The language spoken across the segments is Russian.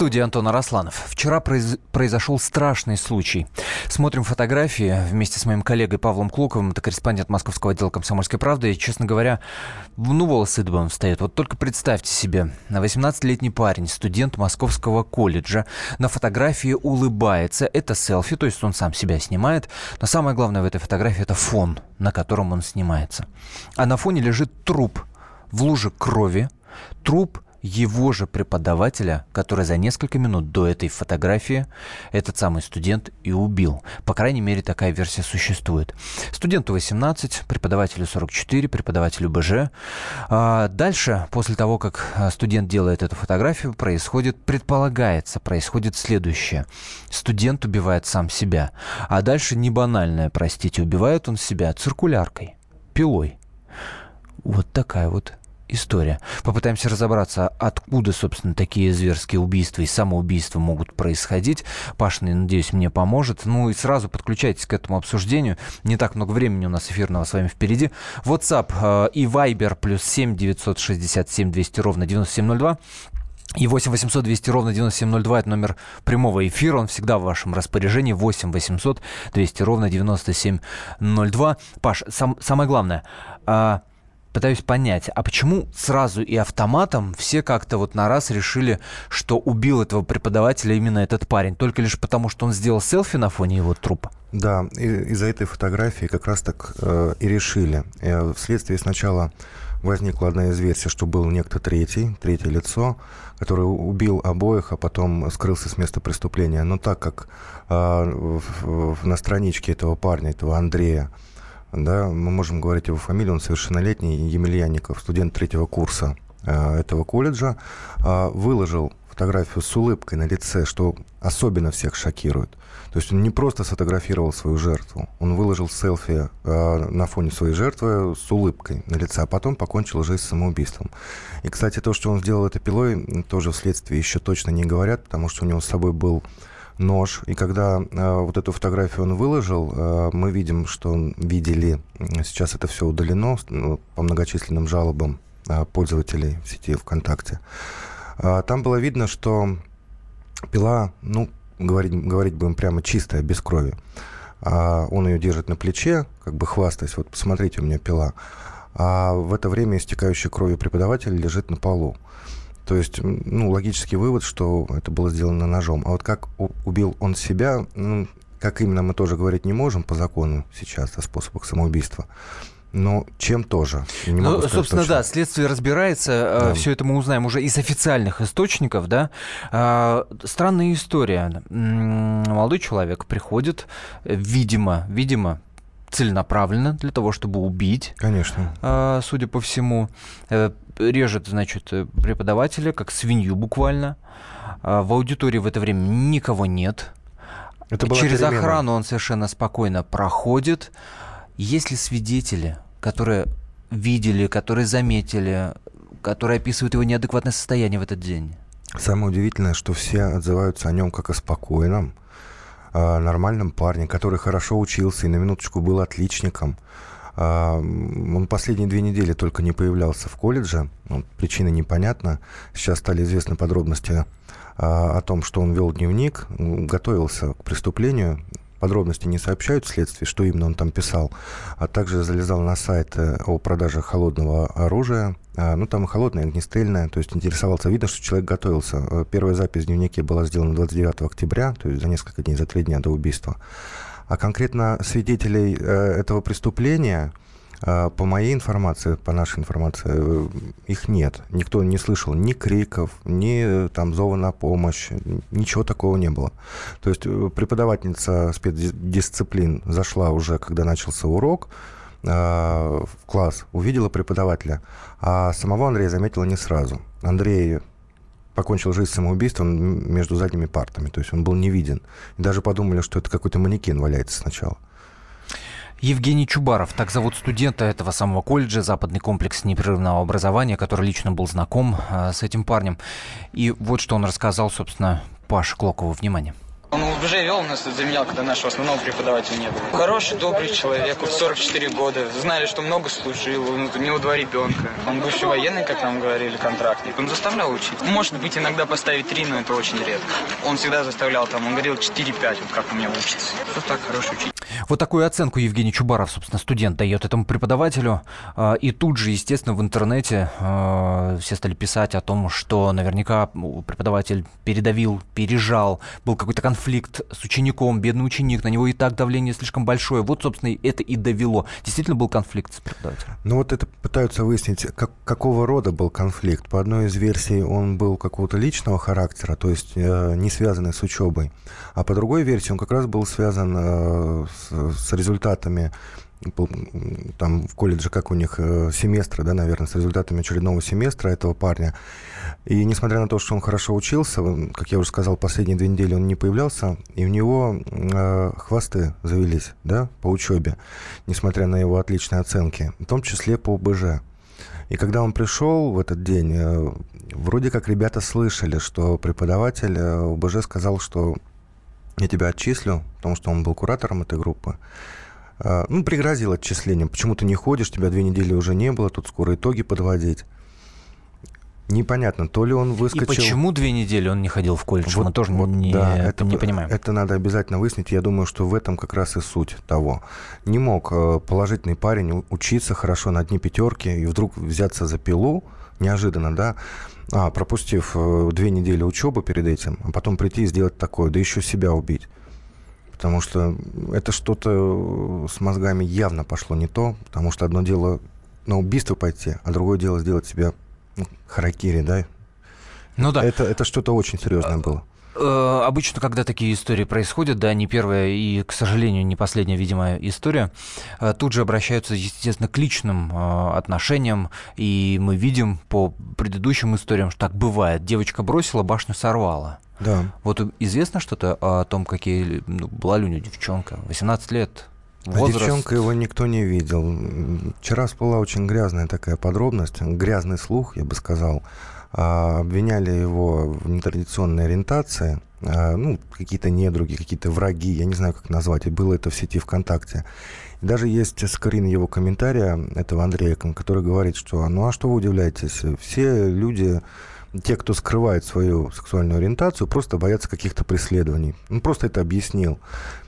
Студии Антон Арасланов. Вчера произ... произошел страшный случай. Смотрим фотографии вместе с моим коллегой Павлом Клоковым, это корреспондент московского отдела «Комсомольской правды». И, честно говоря, ну, волосы дыбом встают. Вот только представьте себе, 18-летний парень, студент московского колледжа, на фотографии улыбается. Это селфи, то есть он сам себя снимает. Но самое главное в этой фотографии – это фон, на котором он снимается. А на фоне лежит труп в луже крови, труп – его же преподавателя, который за несколько минут до этой фотографии этот самый студент и убил. По крайней мере, такая версия существует. Студенту 18, преподавателю 44, преподавателю БЖ. А дальше, после того, как а, студент делает эту фотографию, происходит, предполагается, происходит следующее. Студент убивает сам себя. А дальше не банальное, простите, убивает он себя циркуляркой, пилой. Вот такая вот история. Попытаемся разобраться, откуда, собственно, такие зверские убийства и самоубийства могут происходить. Паша, надеюсь, мне поможет. Ну и сразу подключайтесь к этому обсуждению. Не так много времени у нас эфирного с вами впереди. WhatsApp э, и Viber плюс 7 967 200 ровно 9702. И 8 800 200 ровно 9702 – это номер прямого эфира. Он всегда в вашем распоряжении. 8 800 200 ровно 9702. Паш, сам, самое главное, а, пытаюсь понять, а почему сразу и автоматом все как-то вот на раз решили, что убил этого преподавателя именно этот парень, только лишь потому, что он сделал селфи на фоне его трупа? Да, из-за этой фотографии как раз так э, и решили. Э, вследствие сначала возникла одна из версий, что был некто третий, третье лицо, который убил обоих, а потом скрылся с места преступления. Но так как э, в, в, на страничке этого парня, этого Андрея, да, мы можем говорить его фамилию, он совершеннолетний, Емельянников, студент третьего курса э, этого колледжа, э, выложил фотографию с улыбкой на лице, что особенно всех шокирует. То есть он не просто сфотографировал свою жертву, он выложил селфи э, на фоне своей жертвы с улыбкой на лице, а потом покончил жизнь самоубийством. И, кстати, то, что он сделал это пилой, тоже вследствие еще точно не говорят, потому что у него с собой был нож. И когда э, вот эту фотографию он выложил, э, мы видим, что он видели, сейчас это все удалено ну, по многочисленным жалобам э, пользователей в сети ВКонтакте. Э, там было видно, что пила, ну, говорить, говорить будем прямо чистая, без крови. А он ее держит на плече, как бы хвастаясь, вот посмотрите, у меня пила. А в это время истекающая кровью преподаватель лежит на полу. То есть, ну, логический вывод, что это было сделано ножом. А вот как убил он себя, ну, как именно мы тоже говорить не можем по закону сейчас о способах самоубийства. Но чем тоже? Не ну, сказать собственно, точно. да, следствие разбирается. Э, да. Все это мы узнаем уже из официальных источников, да. А, странная история. Молодой человек приходит, видимо, видимо, целенаправленно для того, чтобы убить. Конечно. А, судя по всему, э, режет, значит, преподавателя, как свинью буквально. А, в аудитории в это время никого нет. Это Через перемена. охрану он совершенно спокойно проходит. Есть ли свидетели, которые видели, которые заметили, которые описывают его неадекватное состояние в этот день? Самое удивительное, что все отзываются о нем как о спокойном, нормальном парне, который хорошо учился и на минуточку был отличником. Он последние две недели только не появлялся в колледже. Ну, причина непонятна. Сейчас стали известны подробности а, о том, что он вел дневник, готовился к преступлению. Подробности не сообщают вследствие, что именно он там писал, а также залезал на сайт о продаже холодного оружия. А, ну, там холодное, огнестрельное, то есть интересовался. Видно, что человек готовился. Э, первая запись в дневнике была сделана 29 октября, то есть за несколько дней, за три дня до убийства. А конкретно свидетелей э, этого преступления, э, по моей информации, по нашей информации, э, их нет. Никто не слышал ни криков, ни там зова на помощь, ничего такого не было. То есть преподавательница спецдисциплин зашла уже, когда начался урок, в класс, увидела преподавателя, а самого Андрея заметила не сразу. Андрей покончил жизнь самоубийством между задними партами. То есть он был не виден. И даже подумали, что это какой-то манекен валяется сначала. Евгений Чубаров, так зовут студента этого самого колледжа, западный комплекс непрерывного образования, который лично был знаком э, с этим парнем. И вот что он рассказал, собственно, Паши Клокова. Внимание. Он уже вел нас, заменял, когда нашего основного преподавателя не было. Хороший, добрый человек, 44 года. Знали, что много служил, у него два ребенка. Он бывший военный, как нам говорили, контрактник. Он заставлял учить. Может быть, иногда поставить три, но это очень редко. Он всегда заставлял там, он говорил 4-5, вот как у меня учится. Вот так хороший учитель. Вот такую оценку Евгений Чубаров, собственно, студент дает этому преподавателю. А, и тут же, естественно, в интернете а, все стали писать о том, что наверняка преподаватель передавил, пережал, был какой-то конфликт с учеником, бедный ученик, на него и так давление слишком большое. Вот, собственно, это и довело. Действительно был конфликт с преподавателем. Ну вот это пытаются выяснить, как, какого рода был конфликт. По одной из версий он был какого-то личного характера, то есть э, не связанный с учебой. А по другой версии он как раз был связан э, с, с результатами там в колледже, как у них э, семестры, да, наверное, с результатами очередного семестра этого парня. И несмотря на то, что он хорошо учился, как я уже сказал, последние две недели он не появлялся, и у него э, хвосты завелись, да, по учебе, несмотря на его отличные оценки, в том числе по БЖ. И когда он пришел в этот день, э, вроде как ребята слышали, что преподаватель э, БЖ сказал, что я тебя отчислю, потому что он был куратором этой группы. А, ну, пригрозил отчислением. Почему ты не ходишь, тебя две недели уже не было, тут скоро итоги подводить. Непонятно, то ли он выскочил... И почему две недели он не ходил в колледж? Вот, Мы тоже вот, не, да, это, не понимаем. Это надо обязательно выяснить. Я думаю, что в этом как раз и суть того. Не мог э, положительный парень учиться хорошо на одни пятерки и вдруг взяться за пилу, неожиданно, да, а, пропустив э, две недели учебы перед этим, а потом прийти и сделать такое, да еще себя убить. Потому что это что-то с мозгами явно пошло не то, потому что одно дело на убийство пойти, а другое дело сделать себя ну, харакири, да? Ну да. Это, это что-то очень серьезное было. Э, обычно, когда такие истории происходят, да, не первая и, к сожалению, не последняя, видимо, история, э, тут же обращаются, естественно, к личным э, отношениям, и мы видим по предыдущим историям, что так бывает. Девочка бросила, башню сорвала. Да. Вот известно что-то о том, какие ну, была ли у нее девчонка? 18 лет, Возраст. А девчонка его никто не видел. Вчера всплыла очень грязная такая подробность, грязный слух, я бы сказал, а, обвиняли его в нетрадиционной ориентации, а, ну, какие-то недруги, какие-то враги, я не знаю, как назвать, и было это в сети ВКонтакте. И даже есть скрин его комментария, этого Андрея, который говорит, что ну а что вы удивляетесь, все люди те, кто скрывает свою сексуальную ориентацию, просто боятся каких-то преследований. Он просто это объяснил.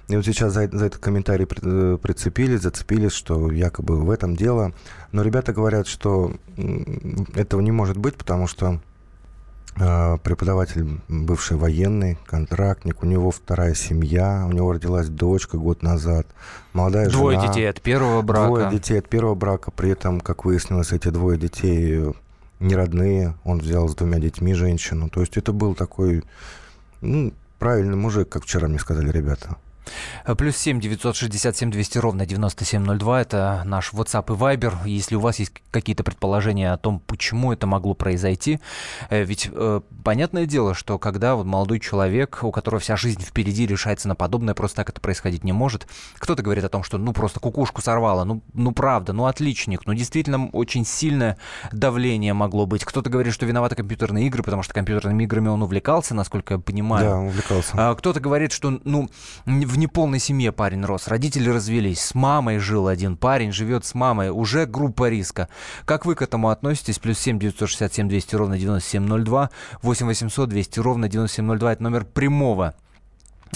И вот сейчас за, за этот комментарий э, прицепились, зацепились, что якобы в этом дело. Но ребята говорят, что этого не может быть, потому что э, преподаватель бывший военный, контрактник, у него вторая семья, у него родилась дочка год назад, молодая двое жена. Двое детей от первого брака. Двое детей от первого брака, при этом, как выяснилось, эти двое детей не родные, он взял с двумя детьми женщину. То есть это был такой ну, правильный мужик, как вчера мне сказали ребята. Э, плюс семь девятьсот шестьдесят семь двести ровно девяносто семь ноль два. Это наш WhatsApp и Viber. Если у вас есть какие-то предположения о том, почему это могло произойти, э, ведь э, понятное дело, что когда вот молодой человек, у которого вся жизнь впереди, решается на подобное, просто так это происходить не может. Кто-то говорит о том, что ну просто кукушку сорвало, ну, ну правда, ну отличник, ну действительно очень сильное давление могло быть. Кто-то говорит, что виноваты компьютерные игры, потому что компьютерными играми он увлекался, насколько я понимаю. Да, увлекался. А, кто-то говорит, что ну в неполной семье парень рос. Родители развелись. С мамой жил один парень, живет с мамой. Уже группа риска. Как вы к этому относитесь? Плюс 7 967 200 ровно 9702. 8 800 200 ровно 9702. Это номер прямого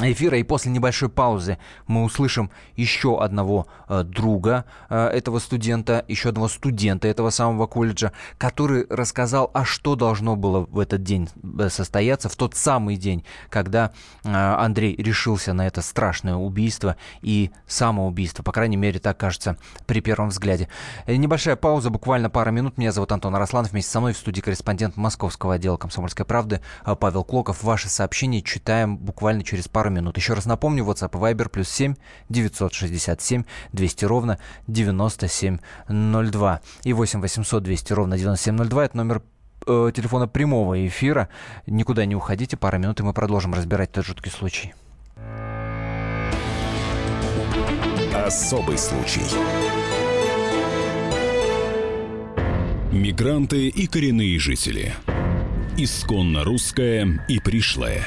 эфира. И после небольшой паузы мы услышим еще одного э, друга э, этого студента, еще одного студента этого самого колледжа, который рассказал, а что должно было в этот день э, состояться, в тот самый день, когда э, Андрей решился на это страшное убийство и самоубийство. По крайней мере, так кажется при первом взгляде. Э, небольшая пауза, буквально пара минут. Меня зовут Антон Арасланов. Вместе со мной в студии корреспондент московского отдела «Комсомольской правды» э, Павел Клоков. Ваши сообщения читаем буквально через пару пару минут. Еще раз напомню, WhatsApp и Viber плюс 7 967 200 ровно 9702. И 8 800 200 ровно 9702. Это номер э, телефона прямого эфира. Никуда не уходите, пара минут, и мы продолжим разбирать этот жуткий случай. Особый случай. Мигранты и коренные жители. Исконно русская и пришлая.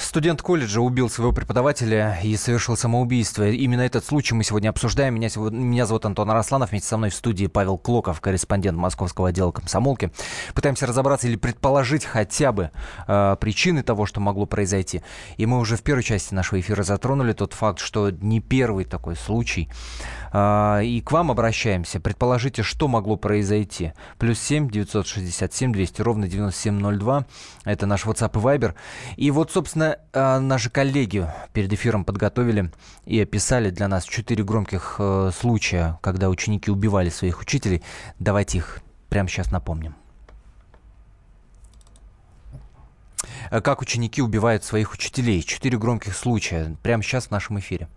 Студент колледжа убил своего преподавателя и совершил самоубийство. Именно этот случай мы сегодня обсуждаем. Меня, меня зовут Антон Арасланов. Вместе со мной в студии Павел Клоков, корреспондент московского отдела комсомолки. Пытаемся разобраться или предположить хотя бы э, причины того, что могло произойти. И мы уже в первой части нашего эфира затронули тот факт, что не первый такой случай. Э, и к вам обращаемся. Предположите, что могло произойти. Плюс 7 967 200 ровно 9702. Это наш WhatsApp и Viber. И вот собственно, э, наши коллеги перед эфиром подготовили и описали для нас четыре громких э, случая, когда ученики убивали своих учителей. Давайте их прямо сейчас напомним. Э, как ученики убивают своих учителей. Четыре громких случая. Прямо сейчас в нашем эфире.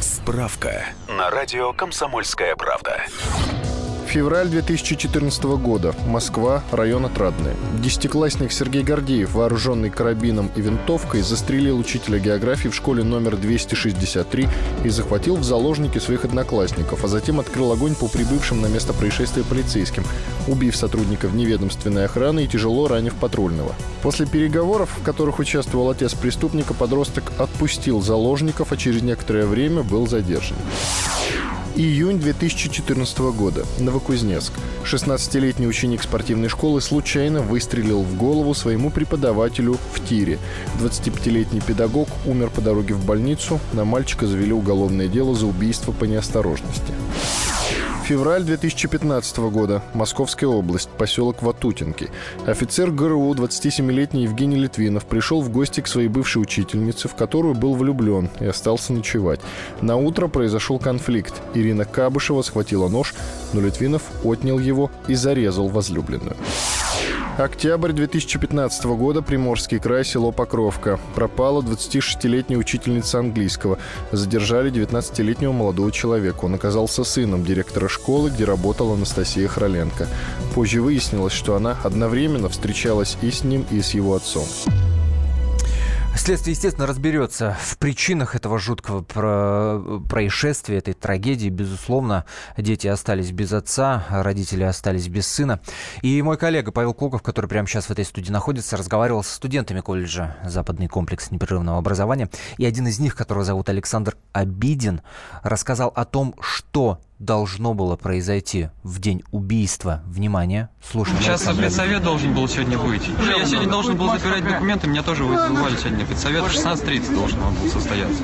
Справка на радио «Комсомольская правда». Февраль 2014 года. Москва, район Отрадный. Десятиклассник Сергей Гордеев, вооруженный карабином и винтовкой, застрелил учителя географии в школе номер 263 и захватил в заложники своих одноклассников, а затем открыл огонь по прибывшим на место происшествия полицейским, убив сотрудников неведомственной охраны и тяжело ранив патрульного. После переговоров, в которых участвовал отец преступника, подросток отпустил заложников, а через некоторое время был задержан. Июнь 2014 года. Новокузнецк. 16-летний ученик спортивной школы случайно выстрелил в голову своему преподавателю в тире. 25-летний педагог умер по дороге в больницу. На мальчика завели уголовное дело за убийство по неосторожности. Февраль 2015 года. Московская область. Поселок Ватутинки. Офицер ГРУ, 27-летний Евгений Литвинов, пришел в гости к своей бывшей учительнице, в которую был влюблен и остался ночевать. На утро произошел конфликт. Ирина Кабышева схватила нож, но Литвинов отнял его и зарезал возлюбленную. Октябрь 2015 года. Приморский край, село Покровка. Пропала 26-летняя учительница английского. Задержали 19-летнего молодого человека. Он оказался сыном директора школы, где работала Анастасия Хроленко. Позже выяснилось, что она одновременно встречалась и с ним, и с его отцом. Следствие, естественно, разберется в причинах этого жуткого про- происшествия, этой трагедии. Безусловно, дети остались без отца, родители остались без сына. И мой коллега Павел Клоков, который прямо сейчас в этой студии находится, разговаривал с студентами колледжа «Западный комплекс непрерывного образования». И один из них, которого зовут Александр Обидин, рассказал о том, что должно было произойти в день убийства. Внимание, слушаем. Сейчас предсовет должен был сегодня выйти. Я сегодня должен был забирать документы, меня тоже вызывали сегодня предсовет. В 16.30 должен он был состояться.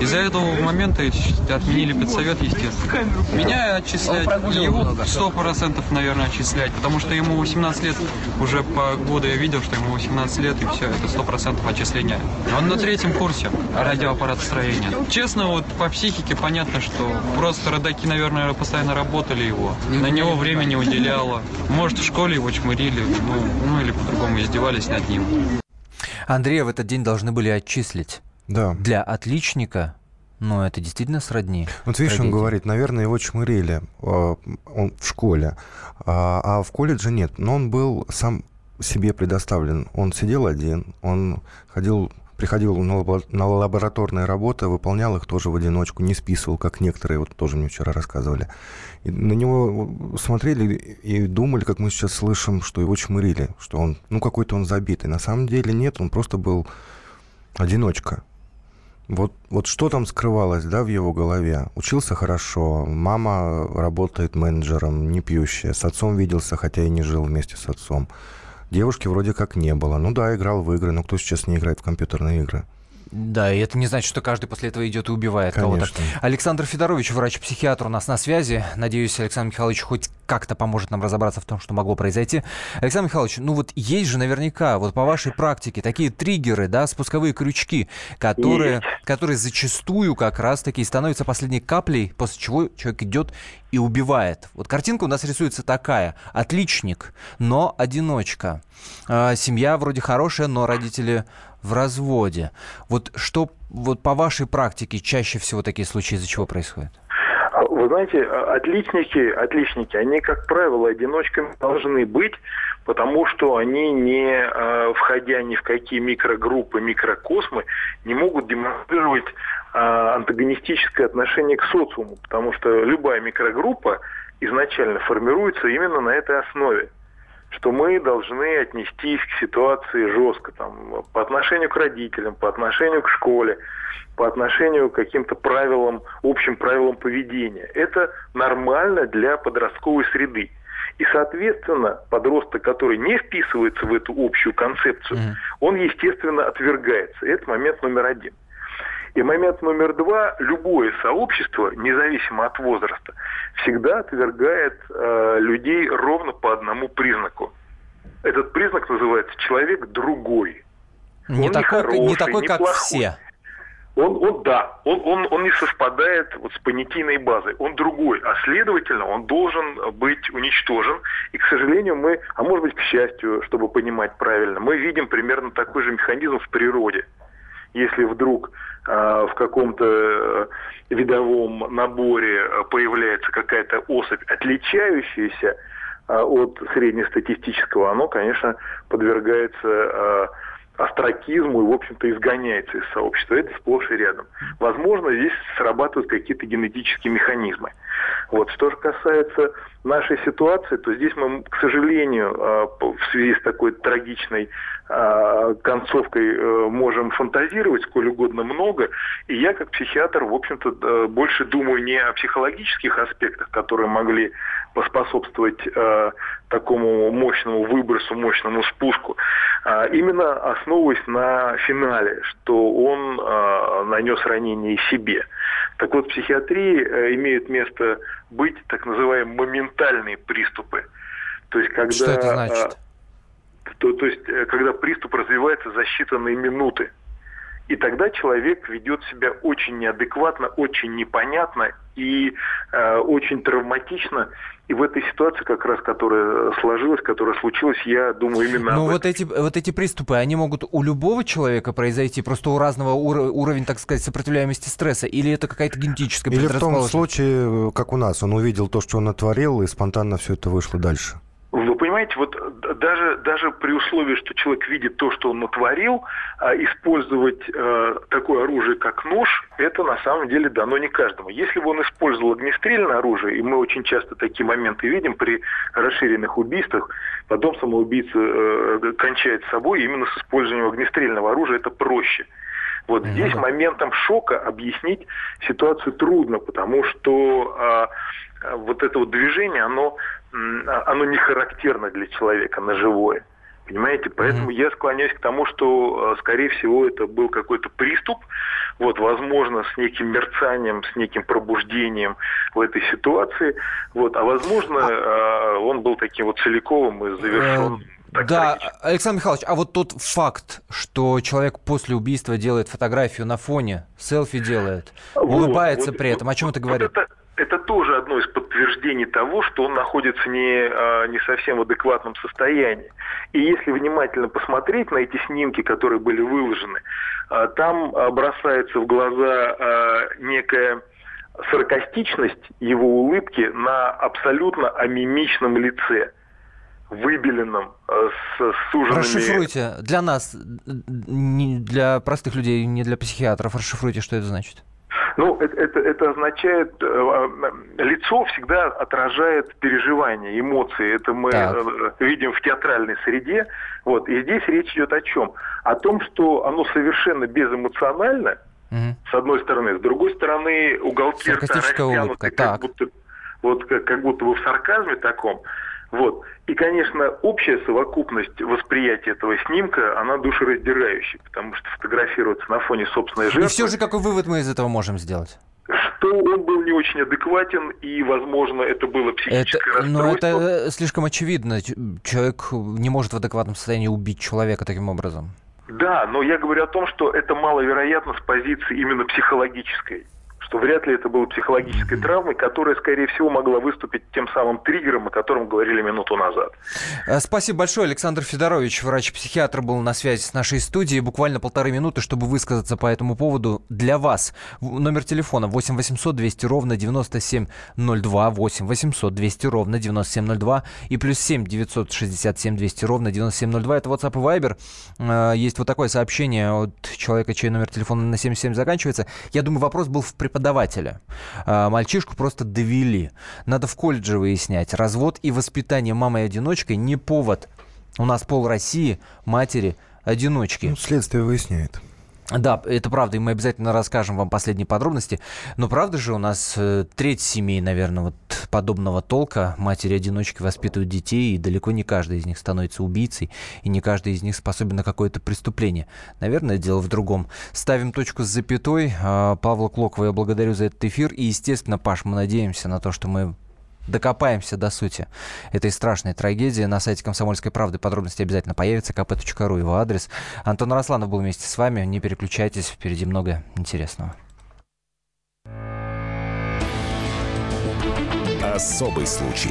Из-за этого момента отменили предсовет, естественно. Меня отчислять, его 100% наверное отчислять, потому что ему 18 лет, уже по году я видел, что ему 18 лет, и все, это 100% отчисления. Он на третьем курсе радиоаппаратостроения. Честно, вот по психике понятно, что просто родаки, наверное, постоянно работали его. На него времени уделяло. Может, в школе его чмырили, ну, ну или по-другому издевались над ним. Андрея в этот день должны были отчислить. Да. Для отличника ну, это действительно сродни. Вот видишь, трагедии. он говорит, наверное, его чмырили э, он в школе, а, а в колледже нет. Но он был сам себе предоставлен. Он сидел один, он ходил, приходил на, лабо- на лабораторные работы, выполнял их тоже в одиночку, не списывал, как некоторые, вот тоже мне вчера рассказывали. И на него смотрели и думали, как мы сейчас слышим, что его чмырили, что он, ну, какой-то он забитый. На самом деле нет, он просто был одиночка. Вот, вот что там скрывалось, да, в его голове? Учился хорошо, мама работает менеджером, не пьющая, с отцом виделся, хотя и не жил вместе с отцом. Девушки вроде как не было. Ну да, играл в игры, но кто сейчас не играет в компьютерные игры? Да, и это не значит, что каждый после этого идет и убивает кого-то. Александр Федорович, врач-психиатр у нас на связи. Надеюсь, Александр Михайлович хоть как-то поможет нам разобраться в том, что могло произойти. Александр Михайлович, ну вот есть же наверняка, вот по вашей практике, такие триггеры, да, спусковые крючки, которые, которые зачастую как раз-таки становятся последней каплей, после чего человек идет и убивает. Вот картинка у нас рисуется такая. Отличник, но одиночка. А, семья вроде хорошая, но родители в разводе. Вот что вот по вашей практике чаще всего такие случаи из-за чего происходят? Вы знаете, отличники, отличники, они, как правило, одиночками должны быть, потому что они, не э, входя ни в какие микрогруппы, микрокосмы, не могут демонстрировать э, антагонистическое отношение к социуму, потому что любая микрогруппа изначально формируется именно на этой основе что мы должны отнестись к ситуации жестко, там, по отношению к родителям, по отношению к школе, по отношению к каким-то правилам, общим правилам поведения. Это нормально для подростковой среды. И, соответственно, подросток, который не вписывается в эту общую концепцию, mm-hmm. он, естественно, отвергается. Это момент номер один. И момент номер два, любое сообщество, независимо от возраста, всегда отвергает э, людей ровно по одному признаку. Этот признак называется человек другой. Не он такой, не, хороший, не такой, как плохой. все. Он, он, да, он, он, он не совпадает вот с понятийной базой. Он другой, а следовательно, он должен быть уничтожен. И, к сожалению, мы, а может быть, к счастью, чтобы понимать правильно, мы видим примерно такой же механизм в природе. Если вдруг э, в каком-то э, видовом наборе э, появляется какая-то особь, отличающаяся э, от среднестатистического, оно, конечно, подвергается э, и, в общем-то, изгоняется из сообщества. Это сплошь и рядом. Возможно, здесь срабатывают какие-то генетические механизмы. Вот. Что же касается нашей ситуации, то здесь мы, к сожалению, а, в связи с такой трагичной а, концовкой э, можем фантазировать сколь угодно много. И я, как психиатр, в общем-то, больше думаю не о психологических аспектах, которые могли поспособствовать э, такому мощному выбросу, мощному спуску, а именно основываясь на финале, что он э, нанес ранение себе. Так вот, в психиатрии э, имеют место быть так называемые моментальные приступы. То есть, когда, что это значит? Э, то, то есть, э, когда приступ развивается за считанные минуты. И тогда человек ведет себя очень неадекватно, очень непонятно и э, очень травматично. И в этой ситуации, как раз, которая сложилась, которая случилась, я думаю именно. Ну вот эти вот эти приступы, они могут у любого человека произойти, просто у разного ур- уровень, так сказать, сопротивляемости стресса, или это какая-то генетическая Или в том случае, как у нас, он увидел то, что он натворил, и спонтанно все это вышло дальше. Вы понимаете, вот даже, даже при условии, что человек видит то, что он натворил, а, использовать э, такое оружие, как нож, это на самом деле дано не каждому. Если бы он использовал огнестрельное оружие, и мы очень часто такие моменты видим при расширенных убийствах, потом самоубийца э, кончает с собой именно с использованием огнестрельного оружия, это проще. Вот mm-hmm. здесь моментом шока объяснить ситуацию трудно, потому что а, вот это вот движение, оно оно не характерно для человека на живое. Понимаете, поэтому mm-hmm. я склоняюсь к тому, что, э, скорее всего, это был какой-то приступ, вот, возможно, с неким мерцанием, с неким пробуждением в этой ситуации, вот, а возможно, а... он был таким вот целиковым и завершен. Так да, трагично. Александр Михайлович, а вот тот факт, что человек после убийства делает фотографию на фоне, селфи делает, вот, улыбается вот, при этом, о чем это говорит? Вот это, это тоже одно из подтверждений того, что он находится не, а, не совсем в адекватном состоянии. И если внимательно посмотреть на эти снимки, которые были выложены, а, там а, бросается в глаза некая саркастичность его улыбки на абсолютно амимичном лице выбеленном, с суженными... Расшифруйте для нас, для простых людей, не для психиатров, расшифруйте, что это значит. Ну, это, это, это означает, э, э, лицо всегда отражает переживания, эмоции. Это мы так. Э, видим в театральной среде. Вот. И здесь речь идет о чем? О том, что оно совершенно безэмоционально, угу. с одной стороны. С другой стороны, уголки рта растянуты, как будто, вот, как, как будто бы в сарказме таком. Вот. И, конечно, общая совокупность восприятия этого снимка, она душераздирающая, потому что фотографироваться на фоне собственной жертвы... И все же какой вывод мы из этого можем сделать? что он был не очень адекватен, и, возможно, это было психическое это, расстройство. Но это слишком очевидно. Человек не может в адекватном состоянии убить человека таким образом. Да, но я говорю о том, что это маловероятно с позиции именно психологической что вряд ли это было психологической травмой, которая, скорее всего, могла выступить тем самым триггером, о котором говорили минуту назад. Э, спасибо большое. Александр Федорович, врач-психиатр, был на связи с нашей студией. Буквально полторы минуты, чтобы высказаться по этому поводу для вас. Номер телефона 8 800 200 ровно 9702, 8 800 200 ровно 9702 и плюс 7 967 200 ровно 9702. Это WhatsApp и Viber. Э, есть вот такое сообщение от человека, чей номер телефона на 77 заканчивается. Я думаю, вопрос был в преподавании преподавателя. А, мальчишку просто довели. Надо в колледже выяснять. Развод и воспитание мамой-одиночкой не повод. У нас пол России матери-одиночки. Ну, следствие выясняет. Да, это правда, и мы обязательно расскажем вам последние подробности. Но правда же у нас э, треть семей, наверное, вот подобного толка. Матери-одиночки воспитывают детей, и далеко не каждый из них становится убийцей, и не каждый из них способен на какое-то преступление. Наверное, дело в другом. Ставим точку с запятой. А, Павла Клокова я благодарю за этот эфир. И, естественно, Паш, мы надеемся на то, что мы докопаемся до сути этой страшной трагедии. На сайте «Комсомольской правды» подробности обязательно появятся. kp.ru его адрес. Антон Росланов был вместе с вами. Не переключайтесь, впереди много интересного. Особый случай.